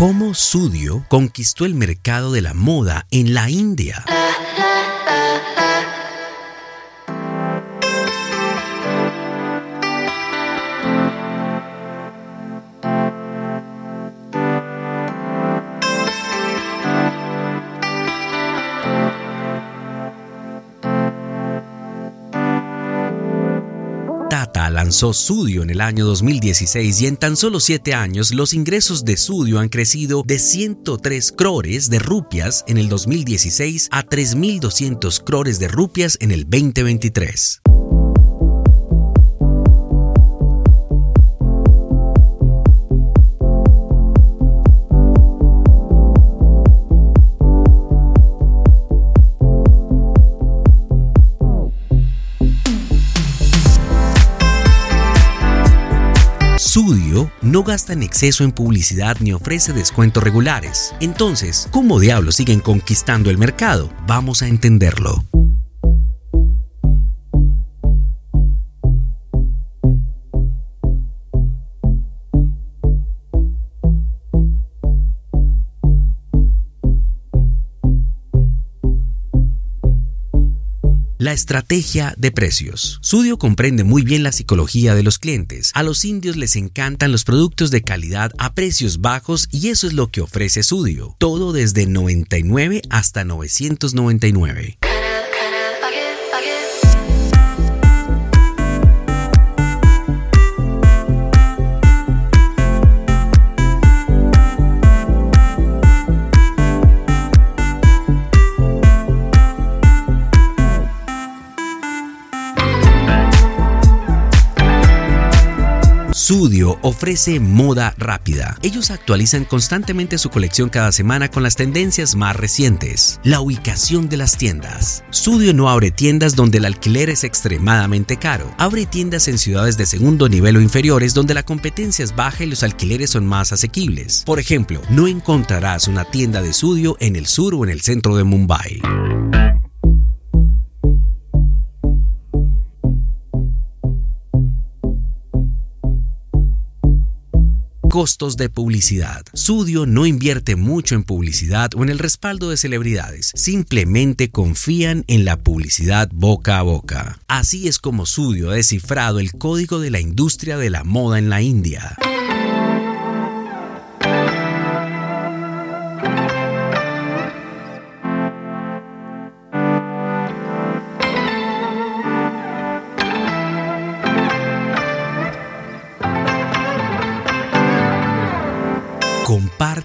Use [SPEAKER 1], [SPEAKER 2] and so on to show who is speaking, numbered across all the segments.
[SPEAKER 1] ¿Cómo Sudio conquistó el mercado de la moda en la India? Lanzó Sudio en el año 2016 y en tan solo 7 años los ingresos de Sudio han crecido de 103 crores de rupias en el 2016 a 3.200 crores de rupias en el 2023. No gasta en exceso en publicidad ni ofrece descuentos regulares. Entonces, ¿cómo diablos siguen conquistando el mercado? Vamos a entenderlo. La estrategia de precios. Sudio comprende muy bien la psicología de los clientes. A los indios les encantan los productos de calidad a precios bajos y eso es lo que ofrece Sudio. Todo desde 99 hasta 999. Sudio ofrece moda rápida. Ellos actualizan constantemente su colección cada semana con las tendencias más recientes. La ubicación de las tiendas. Sudio no abre tiendas donde el alquiler es extremadamente caro. Abre tiendas en ciudades de segundo nivel o inferiores donde la competencia es baja y los alquileres son más asequibles. Por ejemplo, no encontrarás una tienda de Sudio en el sur o en el centro de Mumbai. Costos de publicidad. Sudio no invierte mucho en publicidad o en el respaldo de celebridades, simplemente confían en la publicidad boca a boca. Así es como Sudio ha descifrado el código de la industria de la moda en la India.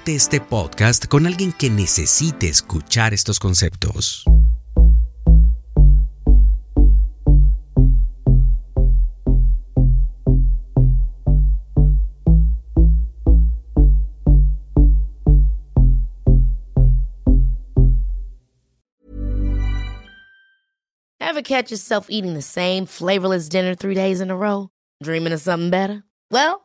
[SPEAKER 1] Este podcast con alguien que necesite escuchar estos conceptos.
[SPEAKER 2] Ever catch yourself eating the same flavorless dinner three days in a row? Dreaming of something better? Well,